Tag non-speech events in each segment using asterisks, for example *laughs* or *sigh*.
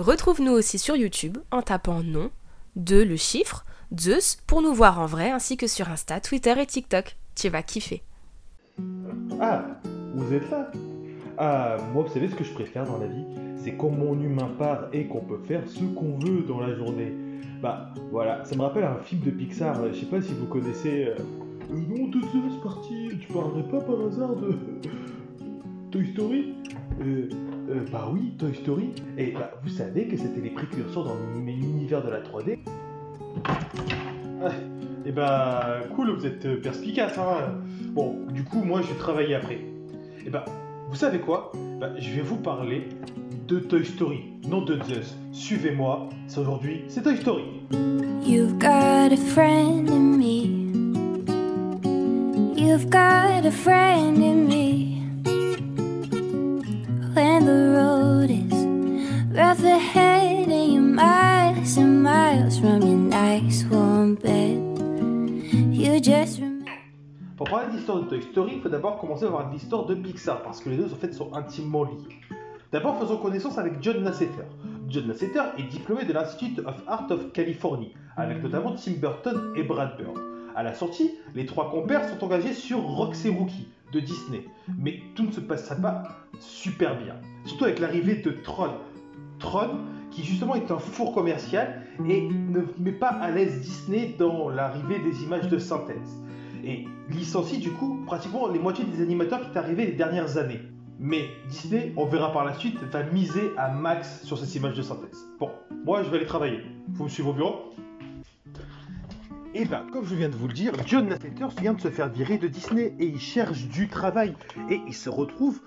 Retrouve-nous aussi sur YouTube en tapant nom, de le chiffre, Zeus pour nous voir en vrai ainsi que sur Insta, Twitter et TikTok. Tu vas kiffer. Ah, vous êtes là Ah, moi, vous savez ce que je préfère dans la vie C'est quand mon humain part et qu'on peut faire ce qu'on veut dans la journée. Bah, voilà, ça me rappelle un film de Pixar, euh, je sais pas si vous connaissez... Euh... Non, de c'est parti, tu parlerais pas par hasard de... Toy Story? Euh, euh, Bah oui, Toy Story. Et bah, vous savez que c'était les précurseurs dans l'univers de la 3D et bah cool, vous êtes euh, perspicace. Hein. Bon, du coup, moi, je vais travailler après. Et bah, vous savez quoi? Bah, Je vais vous parler de Toy Story, non de Zeus. Suivez-moi, c'est aujourd'hui, c'est Toy Story. You've got a friend in me. You've got a friend in me. Pour parler de l'histoire de Toy Story, il faut d'abord commencer par l'histoire de Pixar, parce que les deux en sont intimement liés. D'abord, faisons connaissance avec John Lasseter. John Lasseter est diplômé de l'Institute of Art of Californie, avec notamment Tim Burton et Brad Bird. À la sortie, les trois compères sont engagés sur Roxy Rookie de Disney, mais tout ne se passera pas super bien, surtout avec l'arrivée de Tron. Tron qui justement est un four commercial et ne met pas à l'aise Disney dans l'arrivée des images de synthèse. Et licencie du coup pratiquement les moitiés des animateurs qui sont arrivés les dernières années. Mais Disney, on verra par la suite, va miser à max sur ces images de synthèse. Bon, moi je vais aller travailler. Vous me suivez au bureau? Et eh bien, comme je viens de vous le dire, John Lasseter vient de se faire virer de Disney et il cherche du travail. Et il se retrouve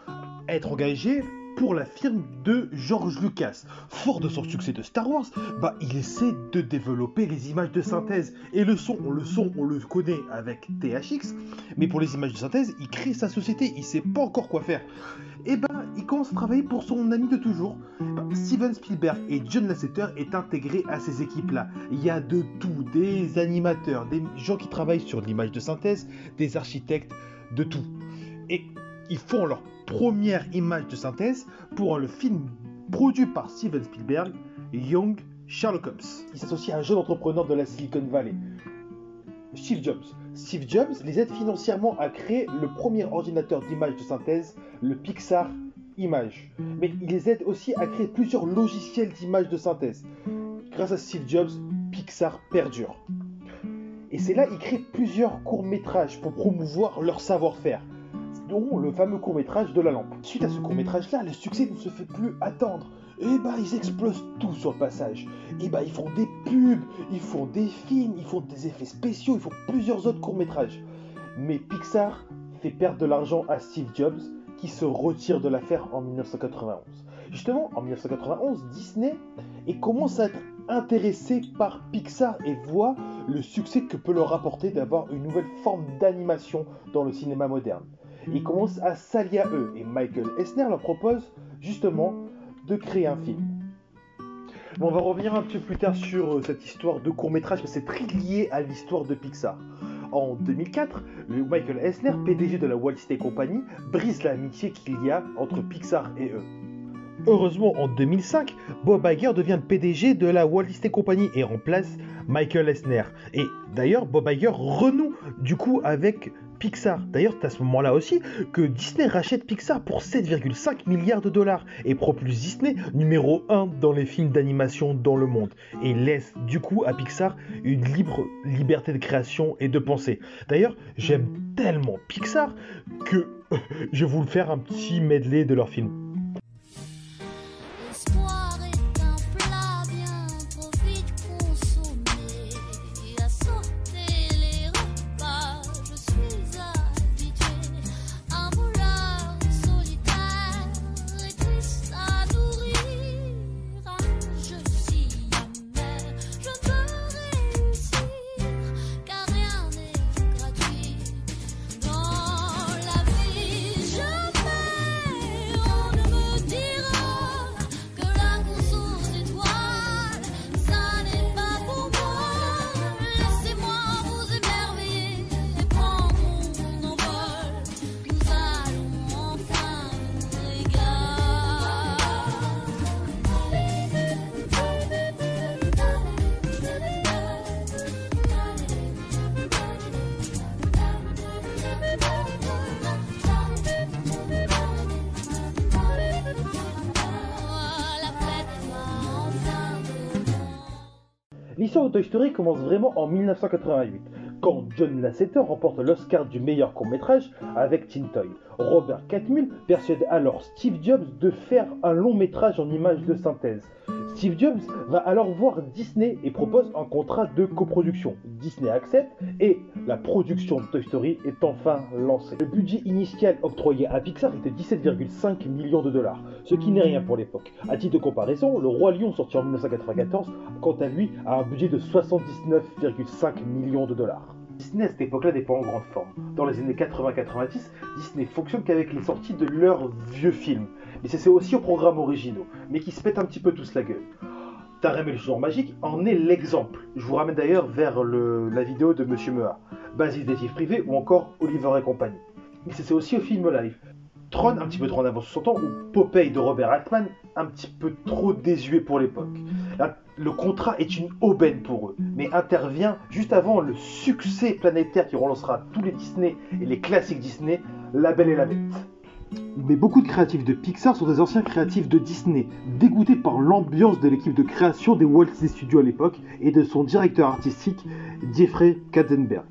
être engagé pour la firme de George Lucas. Fort de son succès de Star Wars, bah, il essaie de développer les images de synthèse. Et le son, le son, on le connaît avec THX, mais pour les images de synthèse, il crée sa société, il sait pas encore quoi faire. Et ben, il commence à travailler pour son ami de toujours. Steven Spielberg et John Lasseter est intégré à ces équipes-là. Il y a de tout, des animateurs, des gens qui travaillent sur l'image de synthèse, des architectes, de tout. Et ils font leur première image de synthèse pour le film produit par Steven Spielberg, Young Sherlock Holmes. Il s'associe à un jeune entrepreneur de la Silicon Valley, Steve Jobs. Steve Jobs les aide financièrement à créer le premier ordinateur d'image de synthèse, le Pixar Image. Mais il les aide aussi à créer plusieurs logiciels d'image de synthèse. Grâce à Steve Jobs, Pixar perdure. Et c'est là qu'il crée plusieurs courts-métrages pour promouvoir leur savoir-faire dont le fameux court métrage de la lampe. Suite à ce court métrage là, le succès ne se fait plus attendre. Et bah ils explosent tout sur le passage. Et bah ils font des pubs, ils font des films, ils font des effets spéciaux, ils font plusieurs autres courts métrages. Mais Pixar fait perdre de l'argent à Steve Jobs qui se retire de l'affaire en 1991. Justement, en 1991, Disney commence à être intéressé par Pixar et voit le succès que peut leur apporter d'avoir une nouvelle forme d'animation dans le cinéma moderne. Ils commencent à s'allier à eux et Michael Esner leur propose justement de créer un film. on va revenir un petit peu plus tard sur euh, cette histoire de court métrage, mais c'est très lié à l'histoire de Pixar. En 2004, le Michael Esner, PDG de la Walt Disney Company, brise l'amitié qu'il y a entre Pixar et eux. Heureusement, en 2005, Bob Iger devient PDG de la Walt Disney Company et remplace Michael Esner. Et d'ailleurs, Bob Iger renoue du coup avec Pixar. D'ailleurs, c'est à ce moment-là aussi que Disney rachète Pixar pour 7,5 milliards de dollars et propulse Disney numéro 1 dans les films d'animation dans le monde et laisse du coup à Pixar une libre liberté de création et de pensée. D'ailleurs, j'aime tellement Pixar que *laughs* je vais vous faire un petit medley de leurs films. L'histoire de Toy Story commence vraiment en 1988, quand John Lasseter remporte l'Oscar du meilleur court-métrage avec Teen Toy. Robert Catmull persuade alors Steve Jobs de faire un long métrage en images de synthèse. Steve Jobs va alors voir Disney et propose un contrat de coproduction. Disney accepte et la production de Toy Story est enfin lancée. Le budget initial octroyé à Pixar était 17,5 millions de dollars, ce qui n'est rien pour l'époque. À titre de comparaison, Le Roi Lion sorti en 1994, quant à lui, a un budget de 79,5 millions de dollars. Disney à cette époque-là n'est pas en grande forme. Dans les années 80-90, Disney fonctionne qu'avec les sorties de leurs vieux films. Mais c'est aussi aux programmes originaux, mais qui se pètent un petit peu tous la gueule. Tarem et le jour magique en est l'exemple. Je vous ramène d'ailleurs vers la vidéo de Monsieur Mea, Basis des privés ou encore Oliver et compagnie. Mais c'est aussi au film live. Tron, un petit peu trop en avance sur son temps, ou Popeye de Robert Altman, un petit peu trop désuet pour l'époque. Le contrat est une aubaine pour eux, mais intervient juste avant le succès planétaire qui relancera tous les Disney et les classiques Disney, La Belle et la Bête. Mais beaucoup de créatifs de Pixar sont des anciens créatifs de Disney, dégoûtés par l'ambiance de l'équipe de création des Walt Disney Studios à l'époque et de son directeur artistique, Jeffrey Katzenberg.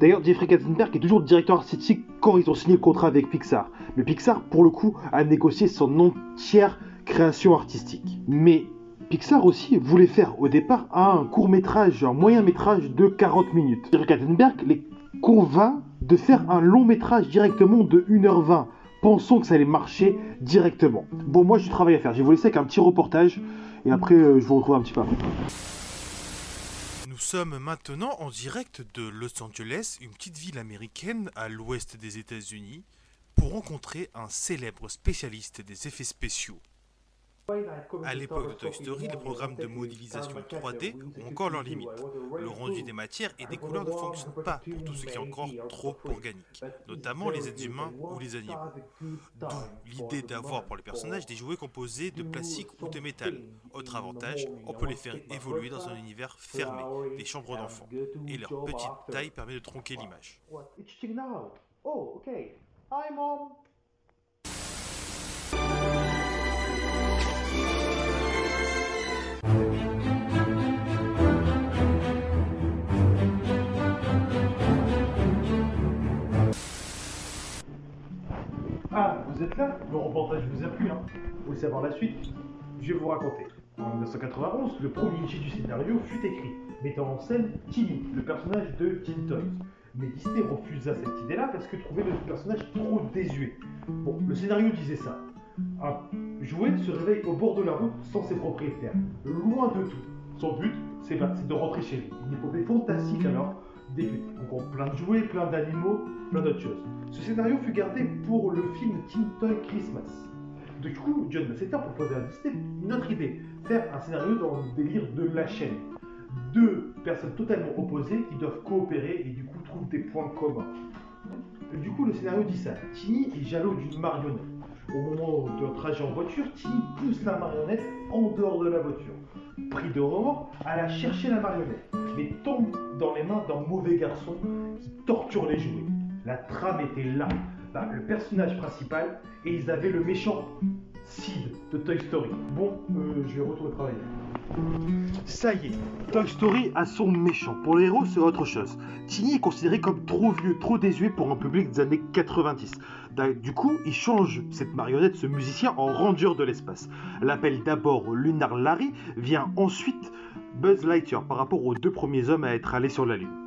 D'ailleurs, Jeffrey Katzenberg est toujours directeur artistique quand ils ont signé le contrat avec Pixar. Mais Pixar, pour le coup, a négocié son entière création artistique. Mais Pixar aussi voulait faire au départ un court métrage, un moyen métrage de 40 minutes. Jeffrey Katzenberg les convainc de faire un long métrage directement de 1h20. Pensons que ça allait marcher directement. Bon, moi j'ai du travail à faire. Je vais vous laisser avec un petit reportage et après euh, je vous retrouve un petit peu après. Nous sommes maintenant en direct de Los Angeles, une petite ville américaine à l'ouest des États-Unis, pour rencontrer un célèbre spécialiste des effets spéciaux. À l'époque de Toy Story, les programmes de modélisation 3D ont encore leurs limites. Le rendu des matières et des couleurs ne fonctionne pas pour tout ce qui est encore trop organique, notamment les êtres humains ou les animaux. D'où l'idée d'avoir pour les personnages des jouets composés de plastique ou de métal. Autre avantage, on peut les faire évoluer dans un univers fermé, des chambres d'enfants, et leur petite taille permet de tronquer l'image. Oh, Ah, vous êtes là? Le reportage vous a plu, hein Vous voulez savoir la suite? Je vais vous raconter. En 1991, le premier jet du scénario fut écrit, mettant en scène Timmy, le personnage de Teen. Mais Disney refusa cette idée-là parce que trouvait le personnage trop désuet. Bon, le scénario disait ça. Un jouet se réveille au bord de la route sans ses propriétaires, loin de tout. Son but, c'est de rentrer chez lui. Une épopée fantastique alors débute. Donc plein de jouets, plein d'animaux, plein d'autres choses. Ce scénario fut gardé pour le film Teen Toy Christmas. Du coup, John Lasseter proposait à une autre idée, faire un scénario dans le délire de la chaîne. Deux personnes totalement opposées qui doivent coopérer et du coup trouvent des points communs. Du coup, le scénario dit ça. Timmy est jaloux d'une marionnette. Au moment de trajet en voiture, Timmy pousse la marionnette en dehors de la voiture. Pris de remords, elle a cherché la marionnette, mais tombe dans les mains d'un mauvais garçon qui torture les jouets. La trame était là. Bah, le personnage principal, et ils avaient le méchant Sid de Toy Story. Bon, euh, je vais retourner travailler. Ça y est, Toy Story a son méchant. Pour les héros, c'est autre chose. Tiny est considéré comme trop vieux, trop désuet pour un public des années 90. Du coup, il change cette marionnette, ce musicien, en rangeur de l'espace. L'appelle d'abord Lunar Larry, vient ensuite Buzz Lightyear par rapport aux deux premiers hommes à être allés sur la Lune.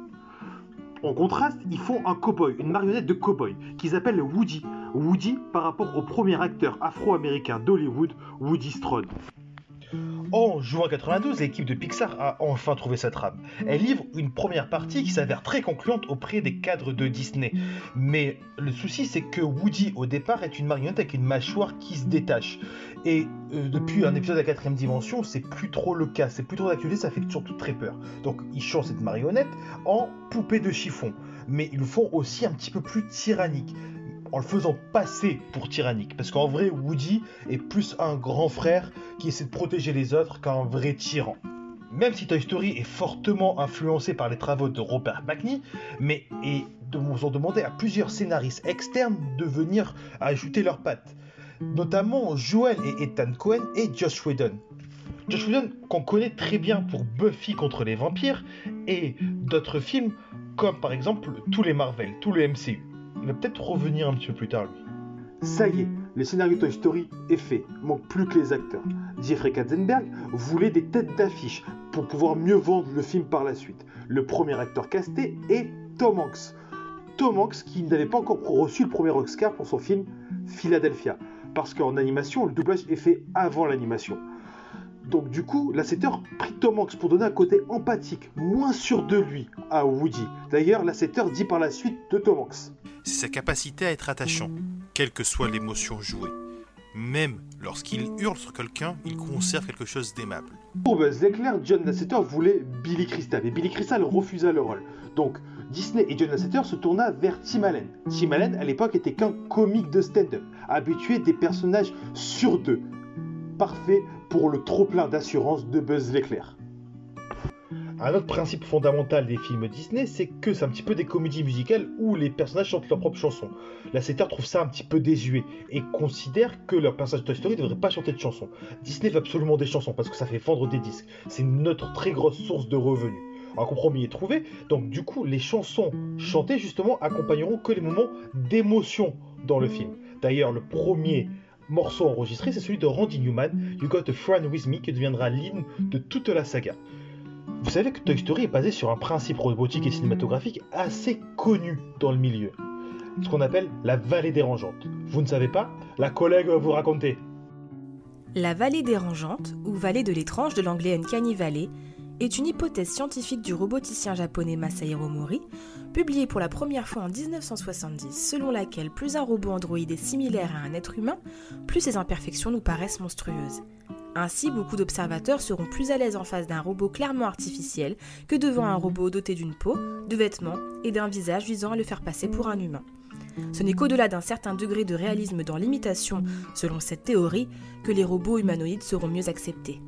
En contraste, ils font un cowboy, une marionnette de cowboy, qu'ils appellent Woody. Woody par rapport au premier acteur afro-américain d'Hollywood, Woody Strode. En juin 92, l'équipe de Pixar a enfin trouvé sa trame. Elle livre une première partie qui s'avère très concluante auprès des cadres de Disney. Mais le souci, c'est que Woody, au départ, est une marionnette avec une mâchoire qui se détache. Et euh, depuis un épisode à quatrième dimension, c'est plus trop le cas. C'est plus trop d'actualité, ça fait surtout très peur. Donc ils changent cette marionnette en poupée de chiffon. Mais ils le font aussi un petit peu plus tyrannique en le faisant passer pour tyrannique. Parce qu'en vrai, Woody est plus un grand frère qui essaie de protéger les autres qu'un vrai tyran. Même si Toy Story est fortement influencé par les travaux de Robert McNee, mais et ont demandé à plusieurs scénaristes externes de venir ajouter leurs pattes, notamment Joel et Ethan Cohen et Josh Whedon. Josh Whedon qu'on connaît très bien pour Buffy contre les vampires et d'autres films comme par exemple tous les Marvel, tout le MCU. Il va peut-être revenir un petit peu plus tard lui. Ça y est, le scénario Toy Story est fait, manque plus que les acteurs. Jeffrey Katzenberg voulait des têtes d'affiche pour pouvoir mieux vendre le film par la suite. Le premier acteur casté est Tom Hanks. Tom Hanks qui n'avait pas encore reçu le premier Oscar pour son film Philadelphia. Parce qu'en animation, le doublage est fait avant l'animation. Donc du coup, l'assetteur prit Tom Hanks pour donner un côté empathique, moins sûr de lui, à Woody. D'ailleurs, l'assetteur dit par la suite de Tom Hanks. C'est sa capacité à être attachant, quelle que soit l'émotion jouée. Même lorsqu'il hurle sur quelqu'un, il conserve quelque chose d'aimable. Pour Buzz l'éclair, John Lasseter voulait Billy Crystal et Billy Crystal refusa le rôle. Donc Disney et John Lasseter se tourna vers Tim Allen. Tim Allen à l'époque était qu'un comique de stand-up, habitué des personnages sur deux. Parfait pour le trop-plein d'assurance de Buzz l'éclair. Un autre principe fondamental des films Disney, c'est que c'est un petit peu des comédies musicales où les personnages chantent leurs propres chansons. Lasseter trouve ça un petit peu désuet et considère que leur personnage de Toy Story ne devrait pas chanter de chansons. Disney veut absolument des chansons parce que ça fait vendre des disques. C'est notre très grosse source de revenus. Un compromis est trouvé, donc du coup les chansons chantées justement accompagneront que les moments d'émotion dans le film. D'ailleurs le premier morceau enregistré c'est celui de Randy Newman, You Got a Friend With Me, qui deviendra l'hymne de toute la saga. Vous savez que Toy Story est basé sur un principe robotique et cinématographique assez connu dans le milieu. Ce qu'on appelle la vallée dérangeante. Vous ne savez pas? La collègue va vous raconter. La vallée dérangeante, ou vallée de l'étrange de l'anglais Uncanny Valley, est une hypothèse scientifique du roboticien japonais Masahiro Mori, publiée pour la première fois en 1970, selon laquelle plus un robot androïde est similaire à un être humain, plus ses imperfections nous paraissent monstrueuses. Ainsi, beaucoup d'observateurs seront plus à l'aise en face d'un robot clairement artificiel que devant un robot doté d'une peau, de vêtements et d'un visage visant à le faire passer pour un humain. Ce n'est qu'au-delà d'un certain degré de réalisme dans l'imitation, selon cette théorie, que les robots humanoïdes seront mieux acceptés.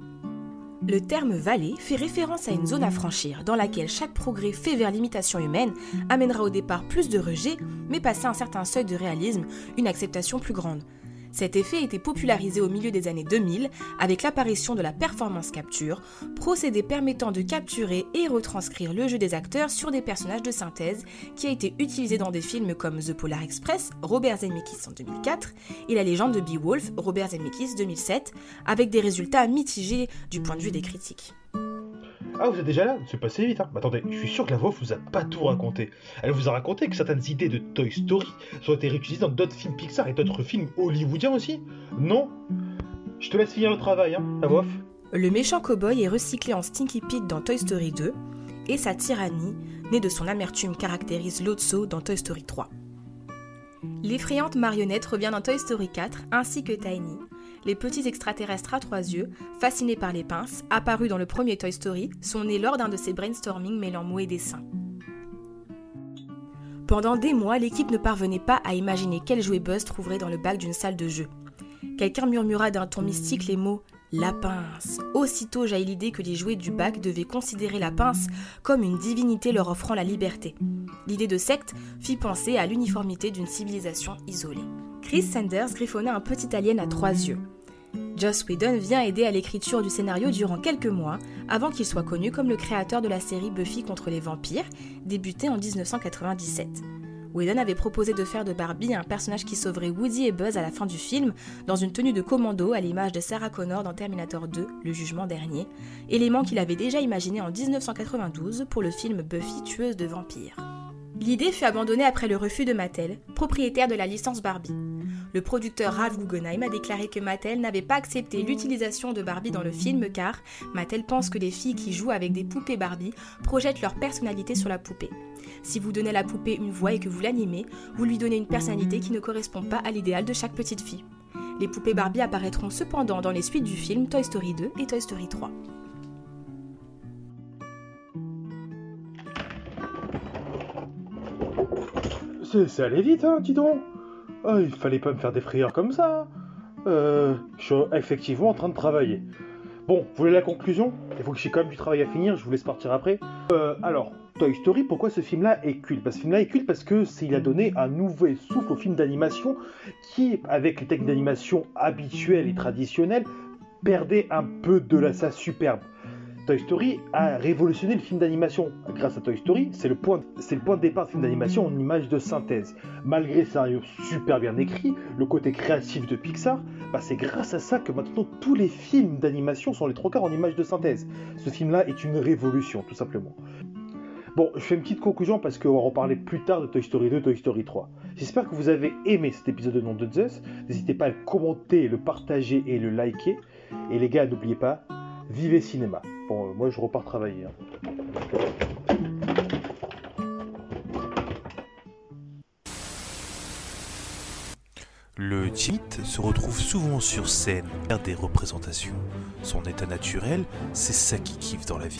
Le terme vallée fait référence à une zone à franchir dans laquelle chaque progrès fait vers l'imitation humaine amènera au départ plus de rejet, mais passé un certain seuil de réalisme, une acceptation plus grande. Cet effet a été popularisé au milieu des années 2000 avec l'apparition de la performance capture, procédé permettant de capturer et retranscrire le jeu des acteurs sur des personnages de synthèse qui a été utilisé dans des films comme The Polar Express, Robert Zemeckis en 2004 et La légende de Beowulf, Robert Zemeckis 2007, avec des résultats mitigés du point de vue des critiques. Ah, vous êtes déjà là? C'est passé vite, hein. Attendez, je suis sûr que la voix vous a pas tout raconté. Elle vous a raconté que certaines idées de Toy Story ont été réutilisées dans d'autres films Pixar et d'autres films hollywoodiens aussi. Non? Je te laisse finir le travail, hein, la voix Le méchant cowboy est recyclé en Stinky Pete dans Toy Story 2, et sa tyrannie, née de son amertume, caractérise Lotso dans Toy Story 3. L'effrayante marionnette revient dans Toy Story 4, ainsi que Tiny, les petits extraterrestres à trois yeux, fascinés par les pinces, apparus dans le premier Toy Story, sont nés lors d'un de ces brainstorming mêlant mots et dessins. Pendant des mois, l'équipe ne parvenait pas à imaginer quel jouet Buzz trouverait dans le bac d'une salle de jeu. Quelqu'un murmura d'un ton mystique les mots la pince. Aussitôt jaillit l'idée que les jouets du bac devaient considérer la pince comme une divinité leur offrant la liberté. L'idée de secte fit penser à l'uniformité d'une civilisation isolée. Chris Sanders griffonna un petit alien à trois yeux. Joss Whedon vient aider à l'écriture du scénario durant quelques mois, avant qu'il soit connu comme le créateur de la série Buffy contre les vampires, débutée en 1997. Whedon avait proposé de faire de Barbie un personnage qui sauverait Woody et Buzz à la fin du film, dans une tenue de commando à l'image de Sarah Connor dans Terminator 2, le jugement dernier, élément qu'il avait déjà imaginé en 1992 pour le film Buffy tueuse de vampires. L'idée fut abandonnée après le refus de Mattel, propriétaire de la licence Barbie. Le producteur Ralph Guggenheim a déclaré que Mattel n'avait pas accepté l'utilisation de Barbie dans le film car Mattel pense que les filles qui jouent avec des poupées Barbie projettent leur personnalité sur la poupée. Si vous donnez à la poupée une voix et que vous l'animez, vous lui donnez une personnalité qui ne correspond pas à l'idéal de chaque petite fille. Les poupées Barbie apparaîtront cependant dans les suites du film Toy Story 2 et Toy Story 3. C'est allé vite, hein, dis donc oh, Il fallait pas me faire des frayeurs comme ça euh, Je suis effectivement en train de travailler. Bon, vous voulez la conclusion? Il faut que j'ai quand même du travail à finir, je vous laisse partir après. Euh, alors, Toy Story, pourquoi ce film-là est culte? Parce Ce film-là est culte parce que il a donné un nouvel souffle au film d'animation qui, avec les techniques d'animation habituelles et traditionnelles, perdait un peu de la, sa superbe. Toy Story a révolutionné le film d'animation. Grâce à Toy Story, c'est le, point, c'est le point de départ du film d'animation en image de synthèse. Malgré scénario super bien écrit, le côté créatif de Pixar, bah c'est grâce à ça que maintenant tous les films d'animation sont les trois quarts en image de synthèse. Ce film-là est une révolution, tout simplement. Bon, je fais une petite conclusion parce qu'on va reparler plus tard de Toy Story 2, Toy Story 3. J'espère que vous avez aimé cet épisode de Nom de Zeus. N'hésitez pas à le commenter, le partager et le liker. Et les gars, n'oubliez pas, vivez cinéma. Bon, euh, moi je repars travailler. hein. Le timide se retrouve souvent sur scène, faire des représentations. Son état naturel, c'est ça qui kiffe dans la vie.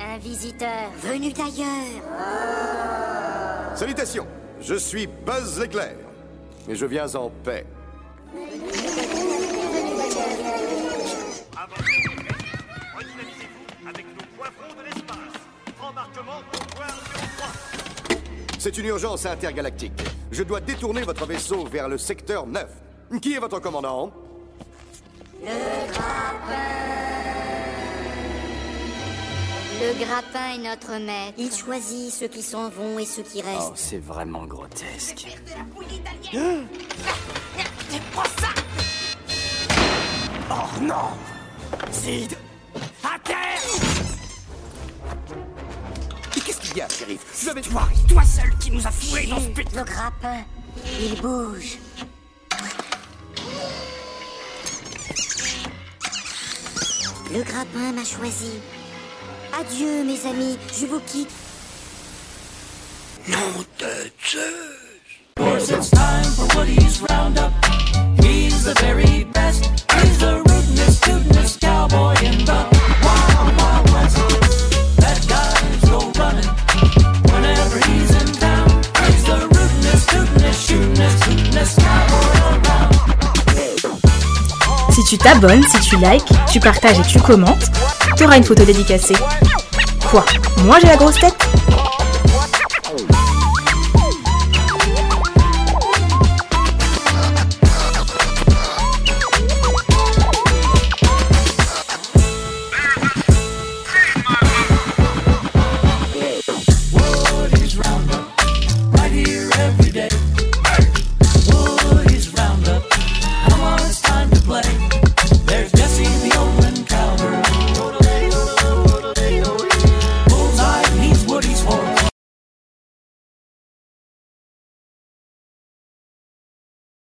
Un visiteur venu d'ailleurs. Salutations, je suis Buzz l'éclair. Et je viens en paix. Redynamisez-vous avec nos poivrons de l'espace. Embarquement au point numéro 3. C'est une urgence intergalactique. Je dois détourner votre vaisseau vers le secteur 9. Qui est votre commandant? Le grappin est notre maître. Il choisit ceux qui s'en vont et ceux qui Oh, restent. c'est vraiment grotesque. Oh non Sid À terre Et qu'est-ce qu'il y a, shérif? Vous avez... Toi, toi seul qui nous a fourré dans ce putain... Le grappin, il bouge. Le grappin m'a choisi. Adieu, mes amis, je vous quitte. Nom de it's time for Woody's Roundup. He's the very best. He's the rootinest, tootinest cowboy in the Wild Wild West. That guy's go running whenever he's in town. He's the rootinest, tootinest, shootinest, hootinest cowboy around. Si tu t'abonnes, si tu likes, tu partages et tu commentes, tu auras une photo dédicacée. Quoi? Moi j'ai la grosse tête?